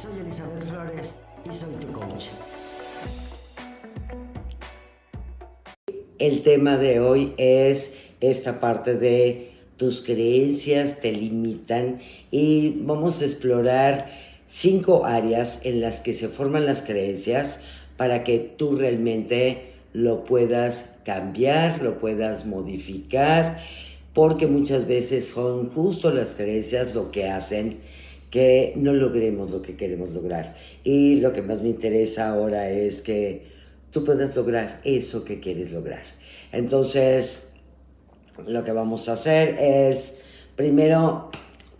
Soy Elizabeth Flores y soy tu coach. El tema de hoy es esta parte de tus creencias te limitan y vamos a explorar cinco áreas en las que se forman las creencias para que tú realmente lo puedas cambiar, lo puedas modificar, porque muchas veces son justo las creencias lo que hacen que no logremos lo que queremos lograr. Y lo que más me interesa ahora es que tú puedas lograr eso que quieres lograr. Entonces, lo que vamos a hacer es, primero,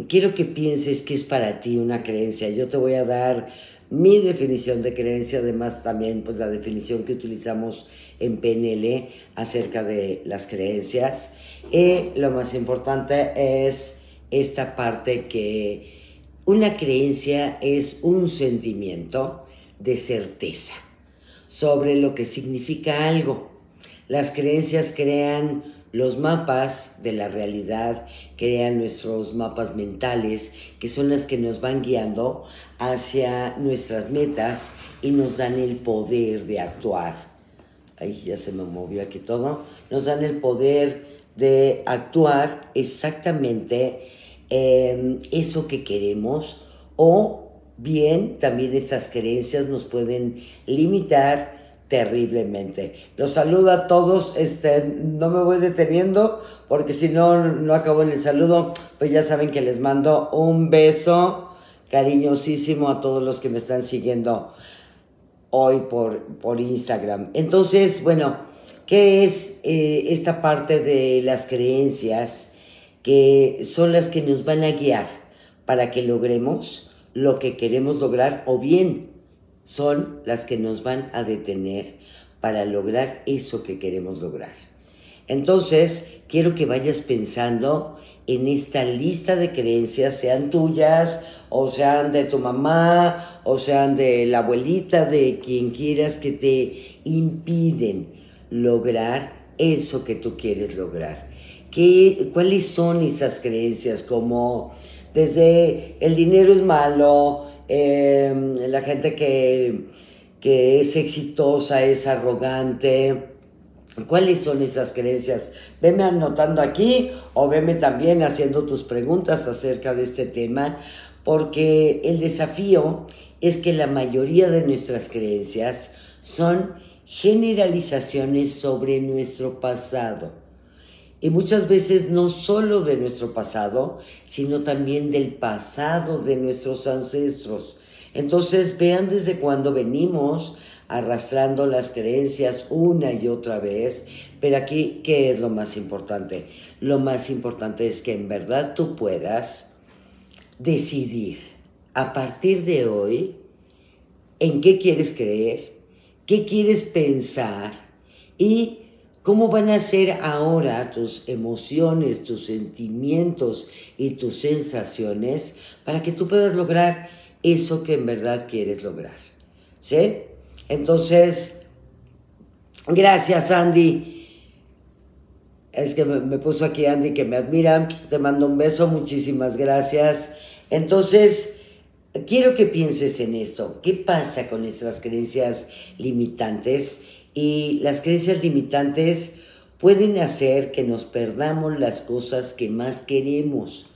quiero que pienses que es para ti una creencia. Yo te voy a dar mi definición de creencia, además también pues la definición que utilizamos en PNL acerca de las creencias. Y lo más importante es esta parte que una creencia es un sentimiento de certeza sobre lo que significa algo. Las creencias crean los mapas de la realidad crean nuestros mapas mentales, que son las que nos van guiando hacia nuestras metas y nos dan el poder de actuar. Ahí ya se me movió aquí todo. Nos dan el poder de actuar exactamente en eso que queremos o bien también esas creencias nos pueden limitar terriblemente. Los saludo a todos, este, no me voy deteniendo porque si no, no acabo en el saludo, pues ya saben que les mando un beso cariñosísimo a todos los que me están siguiendo hoy por, por Instagram. Entonces, bueno, ¿qué es eh, esta parte de las creencias que son las que nos van a guiar para que logremos lo que queremos lograr o bien son las que nos van a detener para lograr eso que queremos lograr. Entonces, quiero que vayas pensando en esta lista de creencias, sean tuyas, o sean de tu mamá, o sean de la abuelita, de quien quieras, que te impiden lograr eso que tú quieres lograr. ¿Qué, ¿Cuáles son esas creencias? Como desde el dinero es malo, Em, la gente que, que es exitosa, es arrogante. ¿Cuáles son esas creencias? Veme anotando aquí o veme también haciendo tus preguntas acerca de este tema, porque el desafío es que la mayoría de nuestras creencias son generalizaciones sobre nuestro pasado y muchas veces no solo de nuestro pasado, sino también del pasado de nuestros ancestros. Entonces vean desde cuándo venimos arrastrando las creencias una y otra vez. Pero aquí, ¿qué es lo más importante? Lo más importante es que en verdad tú puedas decidir a partir de hoy en qué quieres creer, qué quieres pensar y ¿Cómo van a ser ahora tus emociones, tus sentimientos y tus sensaciones para que tú puedas lograr eso que en verdad quieres lograr? ¿Sí? Entonces, gracias Andy. Es que me, puso aquí Andy que me admira. Te mando un beso, muchísimas gracias. Entonces, quiero que pienses en esto. ¿Qué pasa con nuestras creencias limitantes? Y las creencias limitantes pueden hacer que nos perdamos las cosas que más queremos.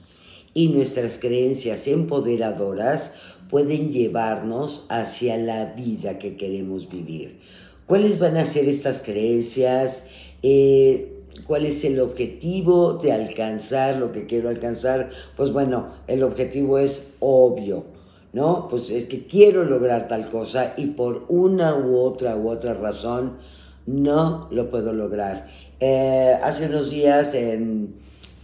Y nuestras creencias empoderadoras pueden llevarnos hacia la vida que queremos vivir. ¿Cuáles van a ser estas creencias? Eh, ¿Cuál es el objetivo de alcanzar lo que quiero alcanzar? Pues bueno, el objetivo es obvio ¿no? Pues es que quiero lograr tal cosa y por una u otra u otra razón no lo puedo lograr. Eh, hace unos días en,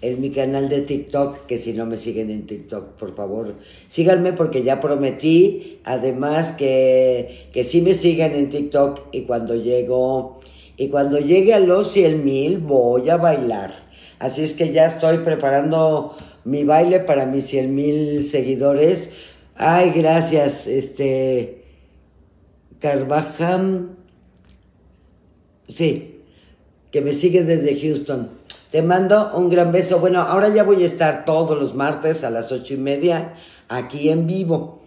mi canal de TikTok, que si no me siguen en TikTok, por favor, síganme porque ya prometí, además que, que me sigan en TikTok y cuando llego, y cuando llegue a los 100 mil voy a bailar. Así es que ya estoy preparando mi baile para mis 100 mil seguidores Ay, gracias, este. Carvajal. Sí, que me sigue desde Houston. Te mando un gran beso. Bueno, ahora ya voy a estar todos los martes a las ocho y media aquí en vivo.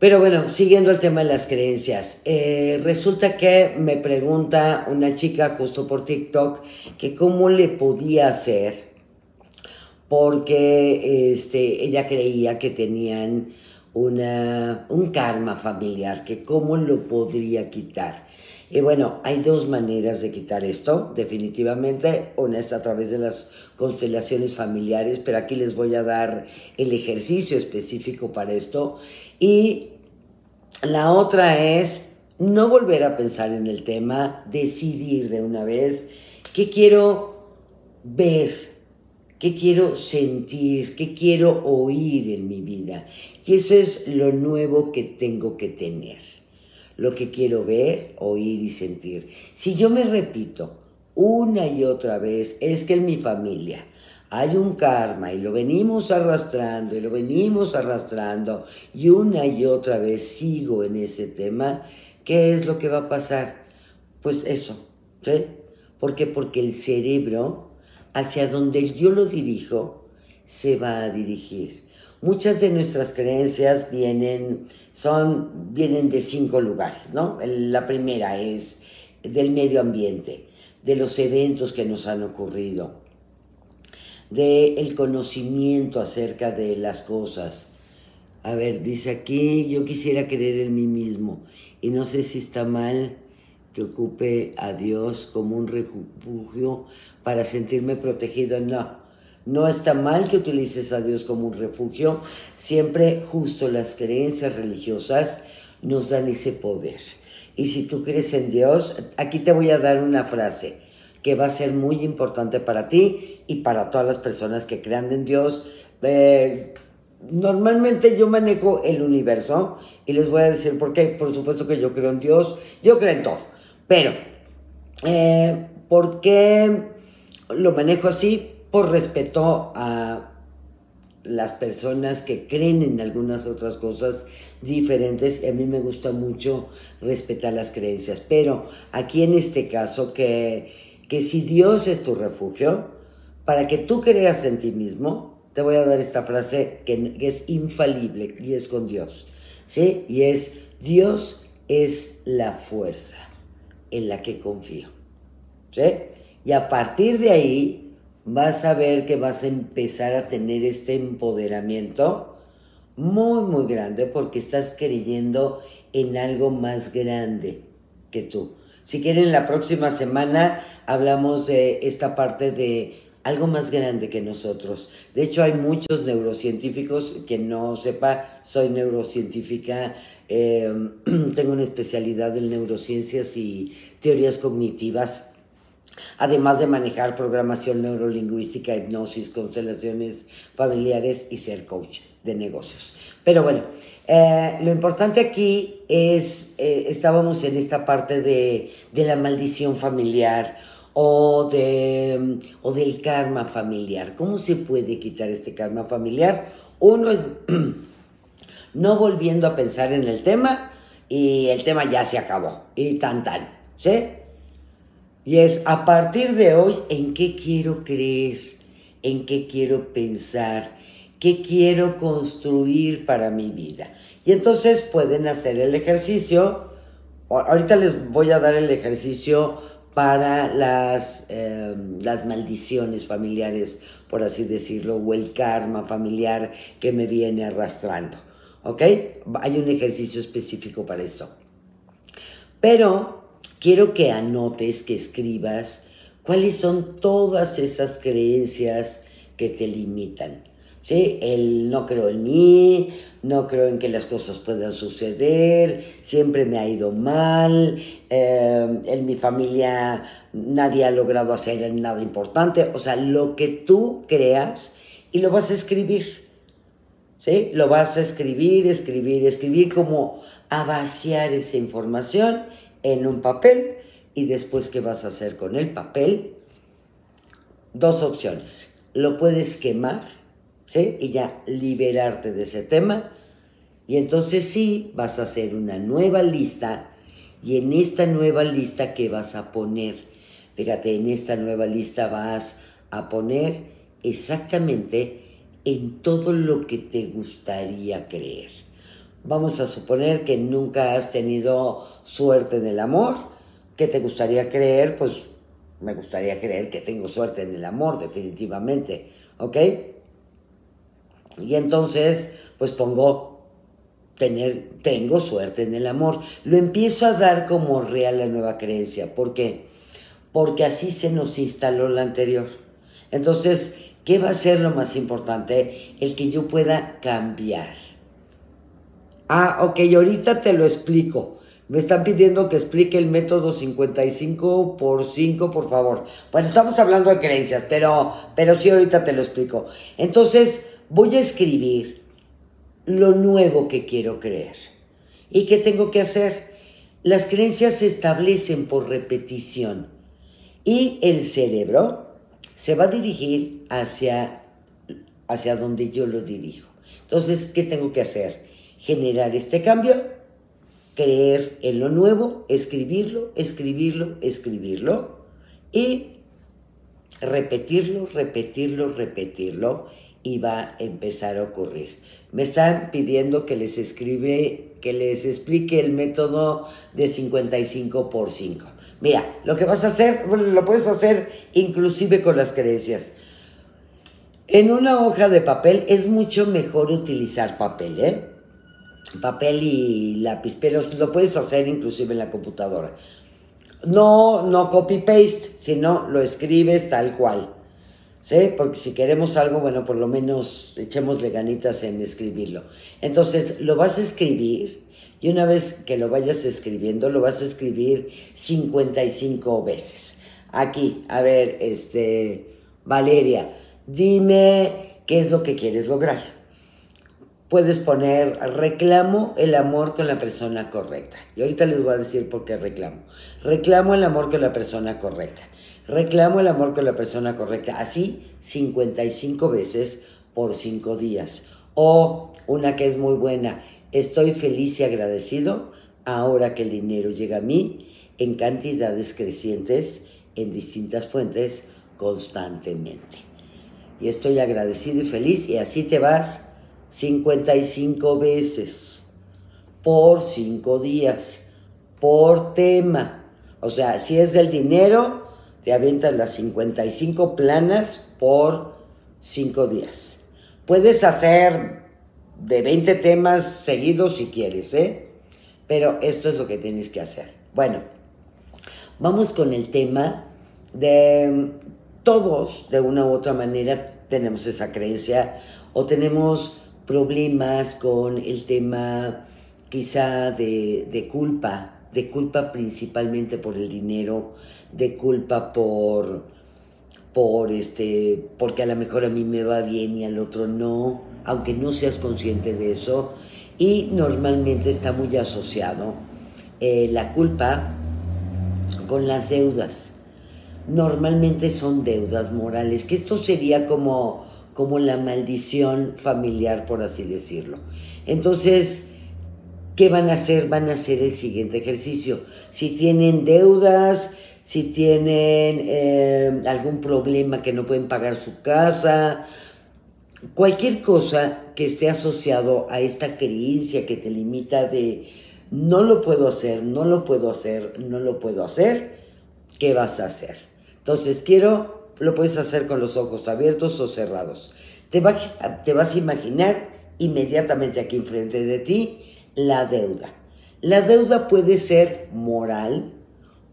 Pero bueno, siguiendo el tema de las creencias, eh, resulta que me pregunta una chica justo por TikTok que cómo le podía hacer porque este, ella creía que tenían una, un karma familiar, que cómo lo podría quitar. Y bueno, hay dos maneras de quitar esto, definitivamente. Una es a través de las constelaciones familiares, pero aquí les voy a dar el ejercicio específico para esto. Y la otra es no volver a pensar en el tema, decidir de una vez qué quiero ver, qué quiero sentir, qué quiero oír en mi vida. Y eso es lo nuevo que tengo que tener lo que quiero ver, oír y sentir. Si yo me repito una y otra vez, es que en mi familia hay un karma y lo venimos arrastrando y lo venimos arrastrando y una y otra vez sigo en ese tema, ¿qué es lo que va a pasar? Pues eso, ¿sí? ¿Por qué? Porque el cerebro, hacia donde yo lo dirijo, se va a dirigir. Muchas de nuestras creencias vienen, son, vienen de cinco lugares, ¿no? La primera es del medio ambiente, de los eventos que nos han ocurrido, del el conocimiento acerca de las cosas. A ver, dice aquí, yo quisiera creer en mí mismo y no sé si está mal que ocupe a Dios como un refugio para sentirme protegido. No, no está mal que utilices a Dios como un refugio, siempre justo las creencias religiosas nos dan ese poder. Y si tú crees en Dios, aquí te voy a dar una frase que va a ser muy importante para ti y para todas las personas que crean en Dios. Eh, normalmente yo manejo el universo y les voy a decir por qué. Por supuesto que yo creo en Dios, yo creo en todo. Pero, eh, ¿por qué lo manejo así? por respeto a las personas que creen en algunas otras cosas diferentes. A mí me gusta mucho respetar las creencias, pero aquí en este caso que, que si Dios es tu refugio, para que tú creas en ti mismo, te voy a dar esta frase que, que es infalible y es con Dios. ¿Sí? Y es, Dios es la fuerza en la que confío. ¿Sí? Y a partir de ahí, vas a ver que vas a empezar a tener este empoderamiento muy, muy grande porque estás creyendo en algo más grande que tú. Si quieren, la próxima semana hablamos de esta parte de algo más grande que nosotros. De hecho, hay muchos neurocientíficos, que no sepa, soy neurocientífica, eh, tengo una especialidad en neurociencias y teorías cognitivas además de manejar programación neurolingüística, hipnosis, constelaciones familiares y ser coach de negocios. Pero bueno, eh, lo importante aquí es, eh, estábamos en esta parte de, la maldición familiar o, de, o del karma familiar. ¿Cómo se puede quitar este karma familiar? Uno es no volviendo a pensar en el tema y el tema ya se acabó y tan tan, ¿sí? Y es a partir de hoy en qué quiero creer, en qué quiero pensar, qué quiero construir para mi vida. Y entonces pueden hacer el ejercicio. Ahorita les voy a dar el ejercicio para las, em, las maldiciones familiares, por así decirlo, o el karma familiar que me viene arrastrando. ¿Ok? Hay un ejercicio específico para eso. Pero quiero que anotes, que escribas cuáles son todas esas creencias que te limitan. ¿Sí? El no creo en mí, no creo en que las cosas puedan suceder, siempre me ha ido mal, eh, en mi familia nadie ha logrado hacer nada importante. O sea, lo que tú creas y lo vas a escribir. ¿Sí? Lo vas a escribir, escribir, escribir, como a vaciar esa información en un papel y después qué vas a hacer con el papel. Dos opciones. Lo puedes quemar, ¿sí? Y ya liberarte de ese tema. Y entonces sí, vas a hacer una nueva lista. Y en esta nueva lista, ¿qué vas a poner? Fíjate, en esta nueva lista vas a poner exactamente en todo lo que te gustaría creer. Vamos a suponer que nunca has tenido suerte en el amor. ¿Qué te gustaría creer? Pues me gustaría creer que tengo suerte en el amor, definitivamente. ¿Ok? Y entonces, pues pongo tener, tengo suerte en el amor. Lo empiezo a dar como real la nueva creencia. ¿Por qué? Porque así se nos instaló la anterior. Entonces, ¿qué va a ser lo más importante? El que yo pueda cambiar. Ah, ok, ahorita te lo explico. Me están pidiendo que explique el método 55 por 5, por favor. Bueno, estamos hablando de creencias, pero, pero sí ahorita te lo explico. Entonces, voy a escribir lo nuevo que quiero creer. ¿Y qué tengo que hacer? Las creencias se establecen por repetición y el cerebro se va a dirigir hacia, hacia donde yo lo dirijo. Entonces, ¿qué tengo que hacer? Generar este cambio creer en lo nuevo, escribirlo, escribirlo, escribirlo y repetirlo, repetirlo, repetirlo y va a empezar a ocurrir. Me están pidiendo que les escribe, que les explique el método de 55 por 5. Mira, lo que vas a hacer, lo puedes hacer inclusive con las creencias. En una hoja de papel es mucho mejor utilizar papel, ¿eh? papel y lápiz, pero lo puedes hacer inclusive en la computadora. No, no copy-paste, sino lo escribes tal cual. Porque si queremos algo, bueno, por lo menos echemosle ganitas en escribirlo. Entonces, lo vas a escribir y una vez que lo vayas escribiendo, lo vas a escribir 55 veces. Aquí, a ver, este, Valeria, dime qué es lo que quieres lograr puedes poner reclamo el amor con la persona correcta. Y ahorita les voy a decir por qué reclamo. Reclamo el amor con la persona correcta. Reclamo el amor con la persona correcta. Así 55 veces por 5 días. O una que es muy buena. Estoy feliz y agradecido ahora que el dinero llega a mí en cantidades crecientes en distintas fuentes constantemente. Y estoy agradecido y feliz y así te vas 55 veces por 5 días, por tema. O sea, si es del dinero, te avientas las 55 planas por 5 días. Puedes hacer de 20 temas seguidos si quieres, ¿eh? Pero esto es lo que tienes que hacer. Bueno, vamos con el tema de todos, de una u otra manera, tenemos esa creencia o tenemos problemas con el tema quizá de, culpa, de culpa principalmente por el dinero, de culpa por, por este, porque a lo mejor a mí me va bien y al otro no, aunque no seas consciente de eso, y normalmente está muy asociado eh, la culpa con las deudas. Normalmente son deudas morales, que esto sería como como la maldición familiar, por así decirlo. Entonces, ¿qué van a hacer? Van a hacer el siguiente ejercicio. Si tienen deudas, si tienen eh, algún problema que no pueden pagar su casa, cualquier cosa que esté asociado a esta creencia que te limita de no lo puedo hacer, no lo puedo hacer, no lo puedo hacer, ¿qué vas a hacer? Entonces quiero lo puedes hacer con los ojos abiertos o cerrados. Te vas, te vas a imaginar inmediatamente aquí enfrente de ti la deuda. La deuda puede ser moral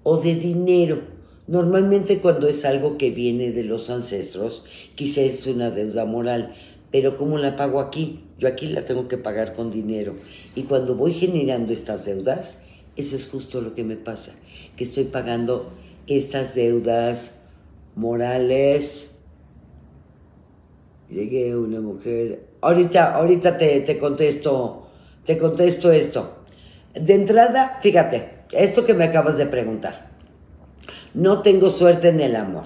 o de dinero. Normalmente cuando es algo que viene de los ancestros, quizás es una deuda moral, pero ¿cómo la pago aquí? Yo aquí la tengo que pagar con dinero. Y cuando voy generando estas deudas, eso es justo lo que me pasa, que estoy pagando estas deudas Morales. Llegué una mujer. Ahorita, ahorita te, te contesto, te contesto esto. De entrada, fíjate, esto que me acabas de preguntar. No tengo suerte en el amor.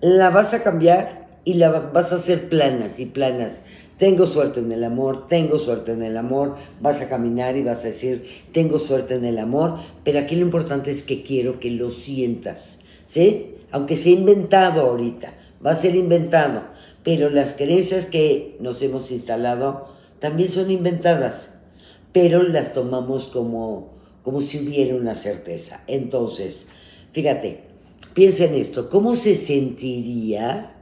La vas a cambiar y la vas a hacer planas y planas. Tengo suerte en el amor, tengo suerte en el amor, vas a caminar y vas a decir, tengo suerte en el amor, pero aquí lo importante es que quiero que lo sientas, ¿sí? aunque sea inventado ahorita, va a ser inventado, pero las creencias que nos hemos instalado también son inventadas. Pero las tomamos como, como si hubiera una certeza. Entonces, fíjate, piensa en esto, ¿cómo se sentiría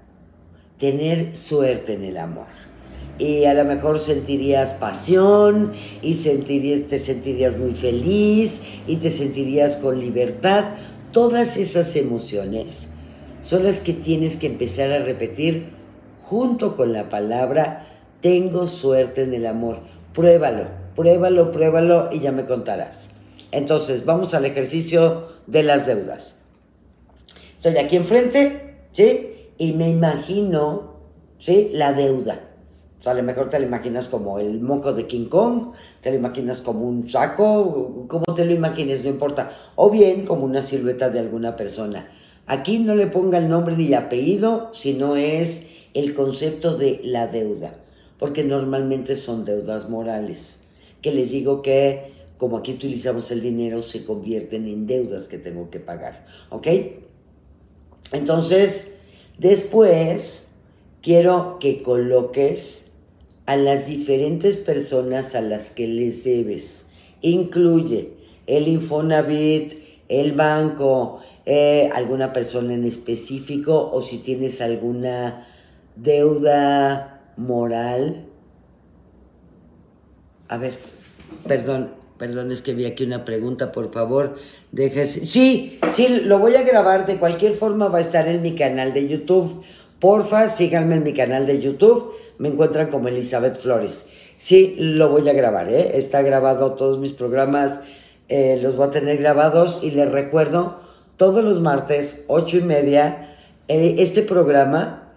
tener suerte en el amor? y a lo mejor sentirías pasión y sentirías, te sentirías muy feliz y te sentirías con libertad. Todas esas emociones son las que tienes que empezar a repetir junto con la palabra tengo suerte en el amor. Pruébalo, pruébalo, pruébalo y ya me contarás. Entonces, vamos al ejercicio de las deudas. Estoy aquí enfrente, ¿sí? Y me imagino, ¿sí? La deuda o sea, a lo mejor te lo imaginas como el moco de King Kong, te lo imaginas como un saco, como te lo imagines, no importa. O bien como una silueta de alguna persona. Aquí no le ponga el nombre ni apellido, sino es el concepto de la deuda, porque normalmente son deudas morales, que les digo que como aquí utilizamos el dinero, se convierten en deudas que tengo que pagar, ¿ok? Entonces, después quiero que coloques a las diferentes personas a las que les debes. Incluye el Infonavit, el banco, eh, alguna persona en específico o si tienes alguna deuda moral. A ver, perdón, perdón, es que vi aquí una pregunta, por favor, déjese. Sí, sí, lo voy a grabar, de cualquier forma va a estar en mi canal de YouTube Porfa, síganme en mi canal de YouTube. Me encuentran como Elizabeth Flores. Sí, lo voy a grabar, ¿eh? Está grabado todos mis programas. Eh, los voy a tener grabados y les recuerdo, todos los martes, ocho y media, eh, este programa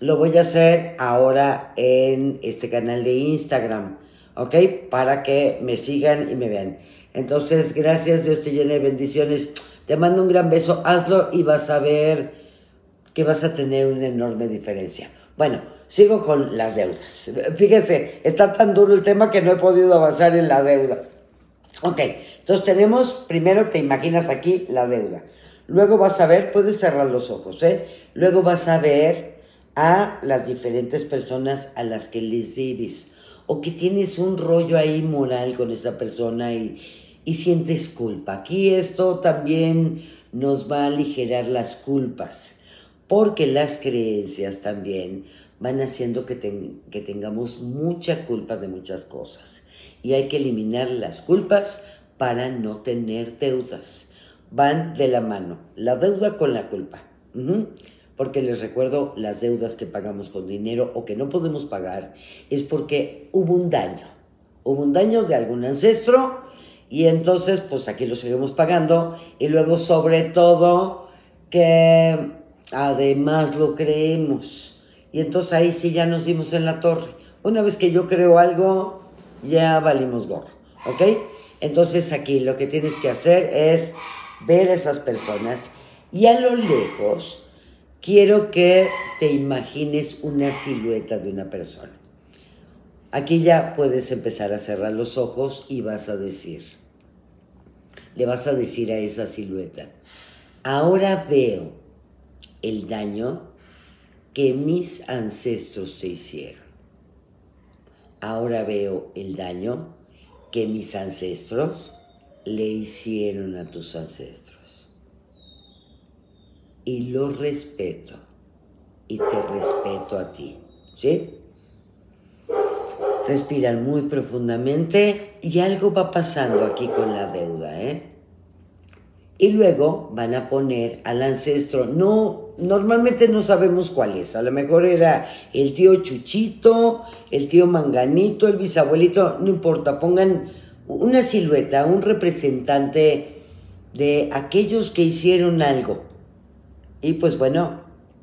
lo voy a hacer ahora en este canal de Instagram, ¿ok? Para que me sigan y me vean. Entonces, gracias, Dios te llene de bendiciones. Te mando un gran beso, hazlo y vas a ver que vas a tener una enorme diferencia. Bueno, sigo con las deudas. Fíjese, está tan duro el tema que no he podido avanzar en la deuda. Ok, entonces tenemos, primero te imaginas aquí la deuda. Luego vas a ver, puedes cerrar los ojos, ¿eh? Luego vas a ver a las diferentes personas a las que les debes. O que tienes un rollo ahí moral con esa persona y, y sientes culpa. Aquí esto también nos va a aligerar las culpas porque las creencias también van haciendo que, tengamos mucha culpa de muchas cosas. Y hay que eliminar las culpas para no tener deudas. Van de la mano, la deuda con la culpa. Porque les recuerdo, las deudas que pagamos con dinero o que no podemos pagar es porque hubo un daño. Hubo un daño de algún ancestro y entonces pues aquí lo seguimos pagando. Y luego sobre todo que además lo creemos. Y entonces ahí sí ya nos dimos en la torre. Una vez que yo creo algo, ya valimos gorro, ¿ok? Entonces aquí lo que tienes que hacer es ver a esas personas y a lo lejos quiero que te imagines una silueta de una persona. Aquí ya puedes empezar a cerrar los ojos y vas a decir, le vas a decir a esa silueta, ahora veo el daño que mis ancestros te hicieron. Ahora veo el daño que mis ancestros le hicieron a tus ancestros. Y lo respeto. Y te respeto a ti. ¿Sí? Respiran muy profundamente y algo va pasando aquí con la deuda, ¿eh? Y luego van a poner al ancestro, no, normalmente no sabemos cuál es, a lo mejor era el tío Chuchito, el tío Manganito, el bisabuelito, no importa, pongan una silueta, un representante de aquellos que hicieron algo. Y pues bueno,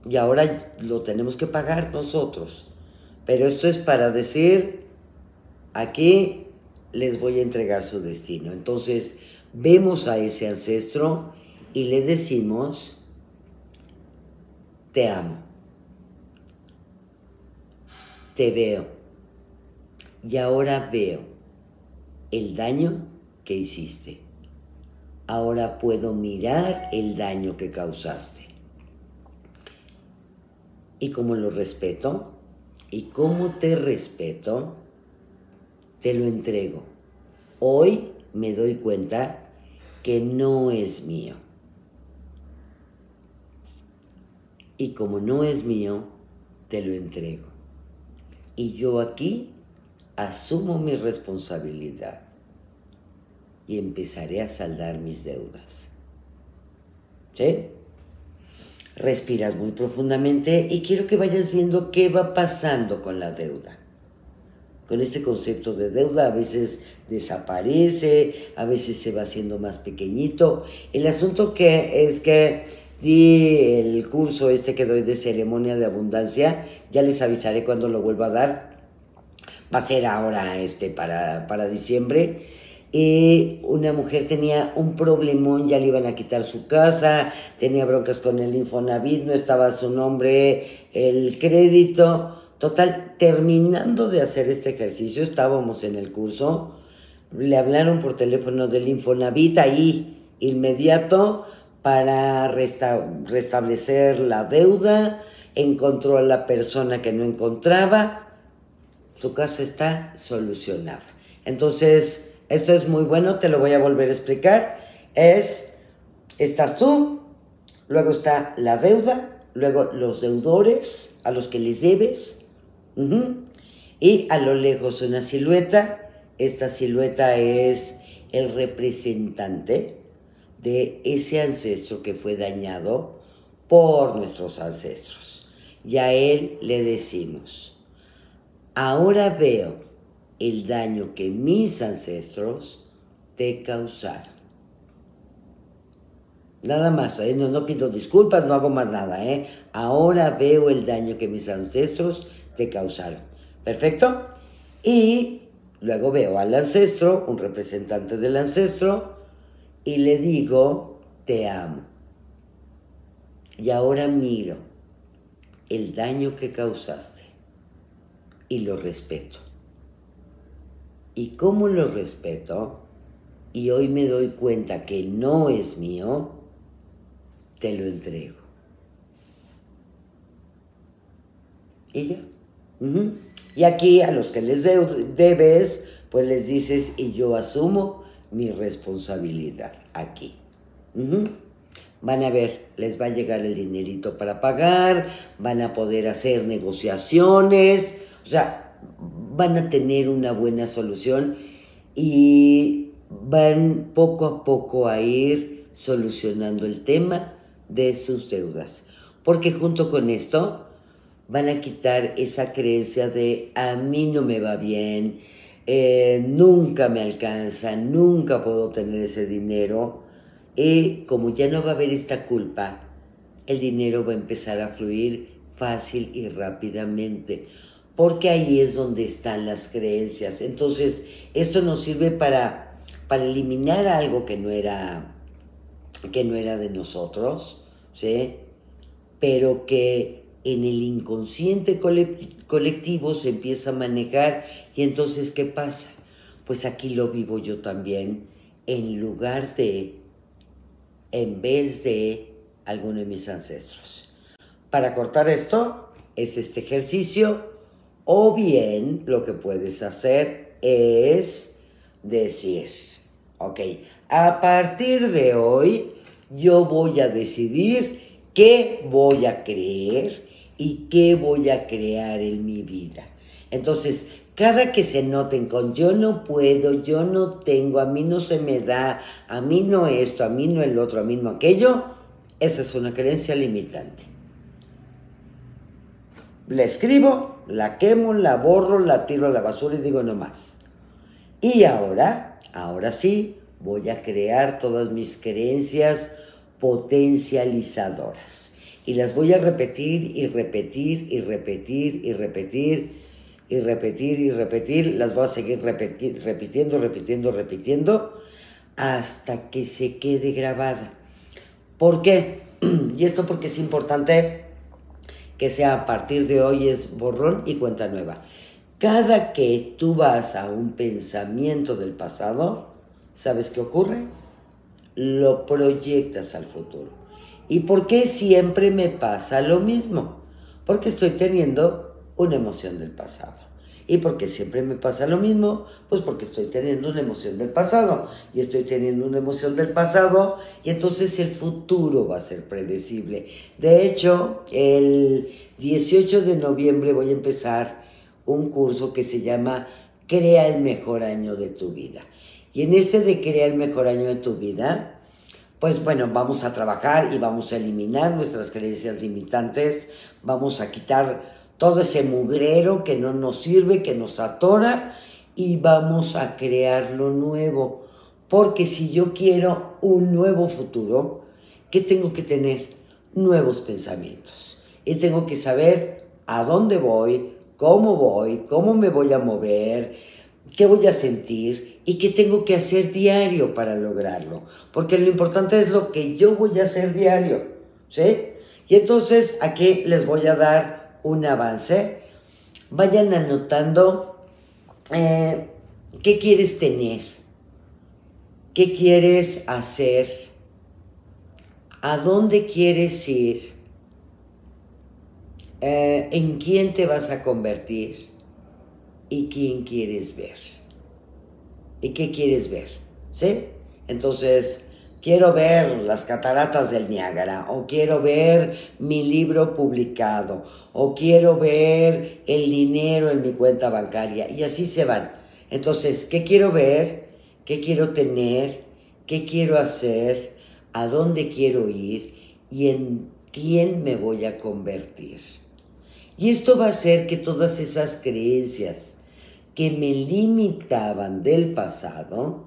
y ahora lo tenemos que pagar nosotros. Pero esto es para decir, aquí les voy a entregar su destino. Entonces, vemos a ese ancestro y le decimos, te amo, te veo y ahora veo el daño que hiciste. Ahora puedo mirar el daño que causaste. Y como lo respeto y como te respeto, te lo entrego hoy me doy cuenta que no es mío. Y como no es mío, te lo entrego. Y yo aquí asumo mi responsabilidad y empezaré a saldar mis deudas. ¿Sí? Respiras muy profundamente y quiero que vayas viendo qué va pasando con la deuda. Con este concepto de deuda a veces desaparece, a veces se va haciendo más pequeñito. El asunto que es que di el curso este que doy de ceremonia de abundancia, ya les avisaré cuando lo vuelva a dar. Va a ser ahora este para, para diciembre y una mujer tenía un problemón, ya le iban a quitar su casa, tenía broncas con el Infonavit, no estaba su nombre, el crédito. Total, terminando de hacer este ejercicio, estábamos en el curso, le hablaron por teléfono del Infonavit ahí, inmediato, para restablecer la deuda, encontró a la persona que no encontraba, su casa está solucionada. Entonces, esto es muy bueno, te lo voy a volver a explicar. Es, estás tú, luego está la deuda, luego los deudores a los que les debes, y a lo lejos una silueta. Esta silueta es el representante de ese ancestro que fue dañado por nuestros ancestros. Y a él le decimos, ahora veo el daño que mis ancestros te causaron. Nada más, ¿eh? no, no pido disculpas, no hago más nada. ¿eh? Ahora veo el daño que mis ancestros te causaron. ¿Perfecto? Y luego veo al ancestro, un representante del ancestro, y le digo, te amo. Y ahora miro el daño que causaste y lo respeto y cómo lo respeto y hoy me doy cuenta que no es mío, te lo entrego. Y ya. Y aquí a los que les debes, pues les dices, y yo asumo mi responsabilidad aquí. Van a ver, les va a llegar el dinerito para pagar, van a poder hacer negociaciones, o sea, van a tener una buena solución y van poco a poco a ir solucionando el tema de sus deudas. Porque junto con esto van a quitar esa creencia de a mí no me va bien, eh, nunca me alcanza, nunca puedo tener ese dinero. Y como ya no va a haber esta culpa, el dinero va a empezar a fluir fácil y rápidamente porque ahí es donde están las creencias. Entonces, esto nos sirve para, para eliminar algo que no era, que no era de nosotros, ¿sí? Pero que en el inconsciente colectivo se empieza a manejar y entonces, ¿qué pasa? Pues aquí lo vivo yo también, en lugar de, en vez de alguno de mis ancestros. Para cortar esto, es este ejercicio o bien lo que puedes hacer es decir, ok, a partir de hoy yo voy a decidir qué voy a creer y qué voy a crear en mi vida. Entonces, cada que se noten con yo no puedo, yo no tengo, a mí no se me da, a mí no esto, a mí no el otro, a mí no aquello, esa es una creencia limitante. La escribo, la quemo, la borro, la tiro a la basura y digo no más. Y ahora, ahora sí, voy a crear todas mis creencias potencializadoras. Y las voy a repetir y repetir y repetir y repetir y repetir y repetir. Las voy a seguir repitiendo, repitiendo, repitiendo hasta que se quede grabada. ¿Por qué? Y esto porque es importante que sea a partir de hoy es borrón y cuenta nueva. Cada que tú vas a un pensamiento del pasado, ¿sabes qué ocurre? Lo proyectas al futuro. ¿Y por qué siempre me pasa lo mismo? Porque estoy teniendo una emoción del pasado. ¿Y por qué siempre me pasa lo mismo? Pues porque estoy teniendo una emoción del pasado y estoy teniendo una emoción del pasado y entonces el futuro va a ser predecible. De hecho, el 18 de noviembre voy a empezar un curso que se llama Crea el mejor año de tu vida. Y en este de Crea el mejor año de tu vida, pues bueno, vamos a trabajar y vamos a eliminar nuestras creencias limitantes, vamos a quitar todo ese mugrero que no nos sirve, que nos atora y vamos a crear lo nuevo. Porque si yo quiero un nuevo futuro, ¿qué tengo que tener? Nuevos pensamientos. Y tengo que saber a dónde voy, cómo voy, cómo me voy a mover, qué voy a sentir y qué tengo que hacer diario para lograrlo. Porque lo importante es lo que yo voy a hacer diario. ¿Sí? Y entonces aquí les voy a dar un avance, vayan anotando eh, qué quieres tener, qué quieres hacer, a dónde quieres ir, eh, en quién te vas a convertir y quién quieres ver. ¿Y qué quieres ver? ¿Sí? Entonces, quiero ver las cataratas del Niágara, o quiero ver mi libro publicado, o quiero ver el dinero en mi cuenta bancaria, y así se van. Entonces, ¿qué quiero ver? ¿Qué quiero tener? ¿Qué quiero hacer? ¿A dónde quiero ir? ¿Y en quién me voy a convertir? Y esto va a hacer que todas esas creencias que me limitaban del pasado,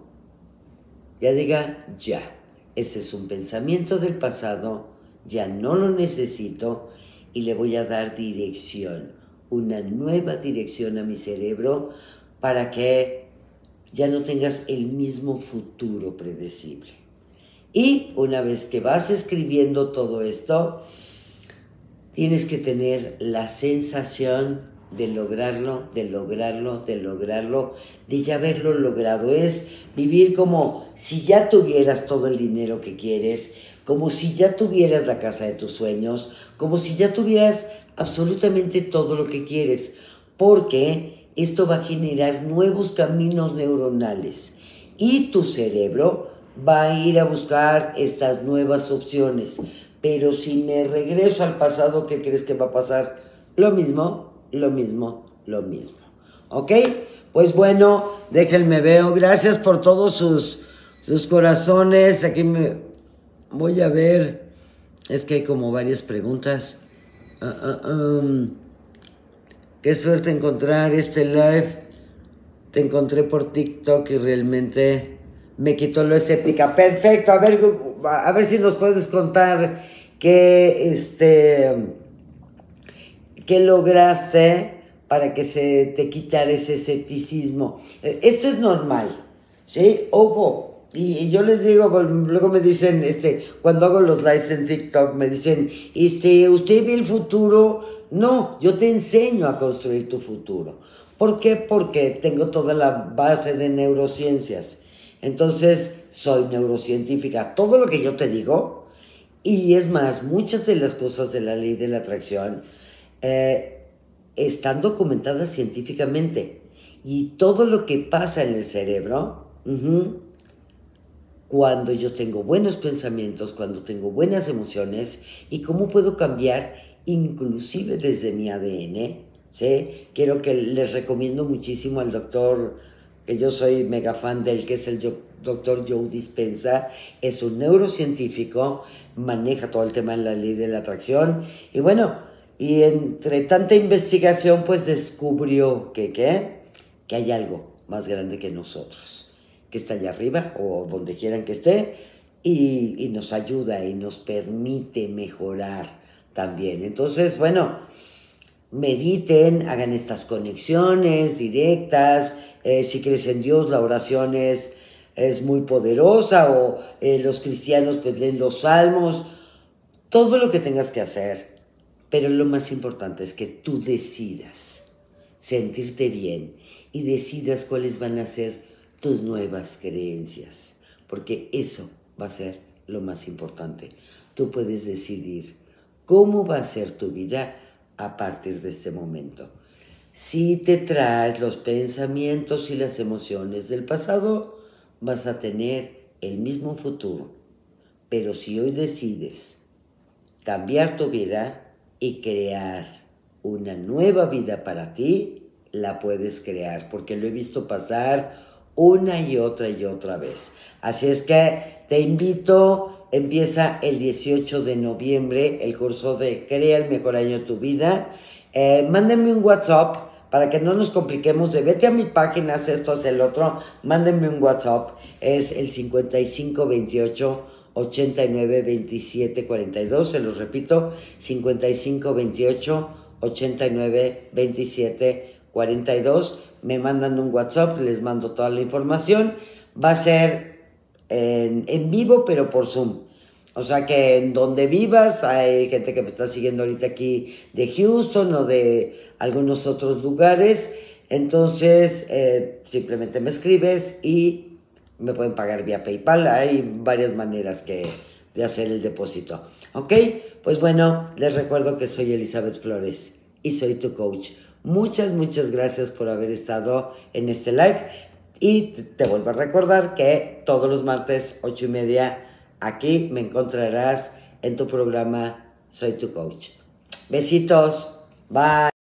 ya diga ya ese es un pensamiento del pasado, ya no lo necesito y le voy a dar dirección, una nueva dirección a mi cerebro para que ya no tengas el mismo futuro predecible. Y una vez que vas escribiendo todo esto, tienes que tener la sensación de lograrlo, de lograrlo, de lograrlo, de ya haberlo logrado. Es vivir como si ya tuvieras todo el dinero que quieres, como si ya tuvieras la casa de tus sueños, como si ya tuvieras absolutamente todo lo que quieres, porque esto va a generar nuevos caminos neuronales y tu cerebro va a ir a buscar estas nuevas opciones. Pero si me regreso al pasado, ¿qué crees que va a pasar? Lo mismo, lo mismo, lo mismo. ¿Ok? Pues bueno, déjenme veo. Gracias por todos sus, sus corazones. Aquí me voy a ver. Es que hay como varias preguntas. Ah, ah, um, qué suerte encontrar este live. Te encontré por TikTok y realmente me quitó lo escéptica. Perfecto. A ver, a ver si nos puedes contar que este ¿Qué lograste para que se te quitara ese escepticismo? Eh, esto es normal, ¿sí? Ojo, y, yo les digo, luego me dicen, este, cuando hago los lives en TikTok, me dicen, este, ¿usted ve el futuro? No, yo te enseño a construir tu futuro. ¿Por qué? Porque tengo toda la base de neurociencias. Entonces, soy neurocientífica. Todo lo que yo te digo, y es más, muchas de las cosas de la ley de la atracción, eh, están documentadas científicamente. Y todo lo que pasa en el cerebro, cuando yo tengo buenos pensamientos, cuando tengo buenas emociones, y cómo puedo cambiar inclusive desde mi ADN. ¿sí? Quiero que les recomiendo muchísimo al doctor, que yo soy mega fan del que es el doctor Joe Dispensa, es un neurocientífico, maneja todo el tema de la ley de la atracción, y bueno, y entre tanta investigación, pues descubrió que, ¿qué? que hay algo más grande que nosotros, que está allá arriba o donde quieran que esté, y, nos ayuda y nos permite mejorar también. Entonces, bueno, mediten, hagan estas conexiones directas. Eh, si crees en Dios, la oración es, es muy poderosa, o eh, los cristianos pues leen los salmos. Todo lo que tengas que hacer, pero lo más importante es que tú decidas sentirte bien y decidas cuáles van a ser tus nuevas creencias, porque eso va a ser lo más importante. Tú puedes decidir cómo va a ser tu vida a partir de este momento. Si te traes los pensamientos y las emociones del pasado, vas a tener el mismo futuro. Pero si hoy decides cambiar tu vida y crear una nueva vida para ti, la puedes crear, porque lo he visto pasar una y otra y otra vez. Así es que te invito, empieza el 18 de noviembre el curso de Crea el mejor año de tu vida. Eh, mándenme un WhatsApp para que no nos compliquemos de vete a mi página, haz esto, haz el otro, mándenme un WhatsApp, es el 5528 89 27 42, se los repito, 55 28 89 27 42, me mandan un WhatsApp, les mando toda la información, va a ser en, vivo pero por Zoom. O sea que en donde vivas, hay gente que me está siguiendo ahorita aquí de Houston o de algunos otros lugares. Entonces, eh, simplemente me escribes y me pueden pagar vía PayPal. Hay varias maneras que, de hacer el depósito. ¿Ok? Pues bueno, les recuerdo que soy Elizabeth Flores y soy tu coach. Muchas, muchas gracias por haber estado en este live. Y te vuelvo a recordar que todos los martes, ocho y media, Aquí me encontrarás en tu programa Soy tu coach. Besitos. Bye.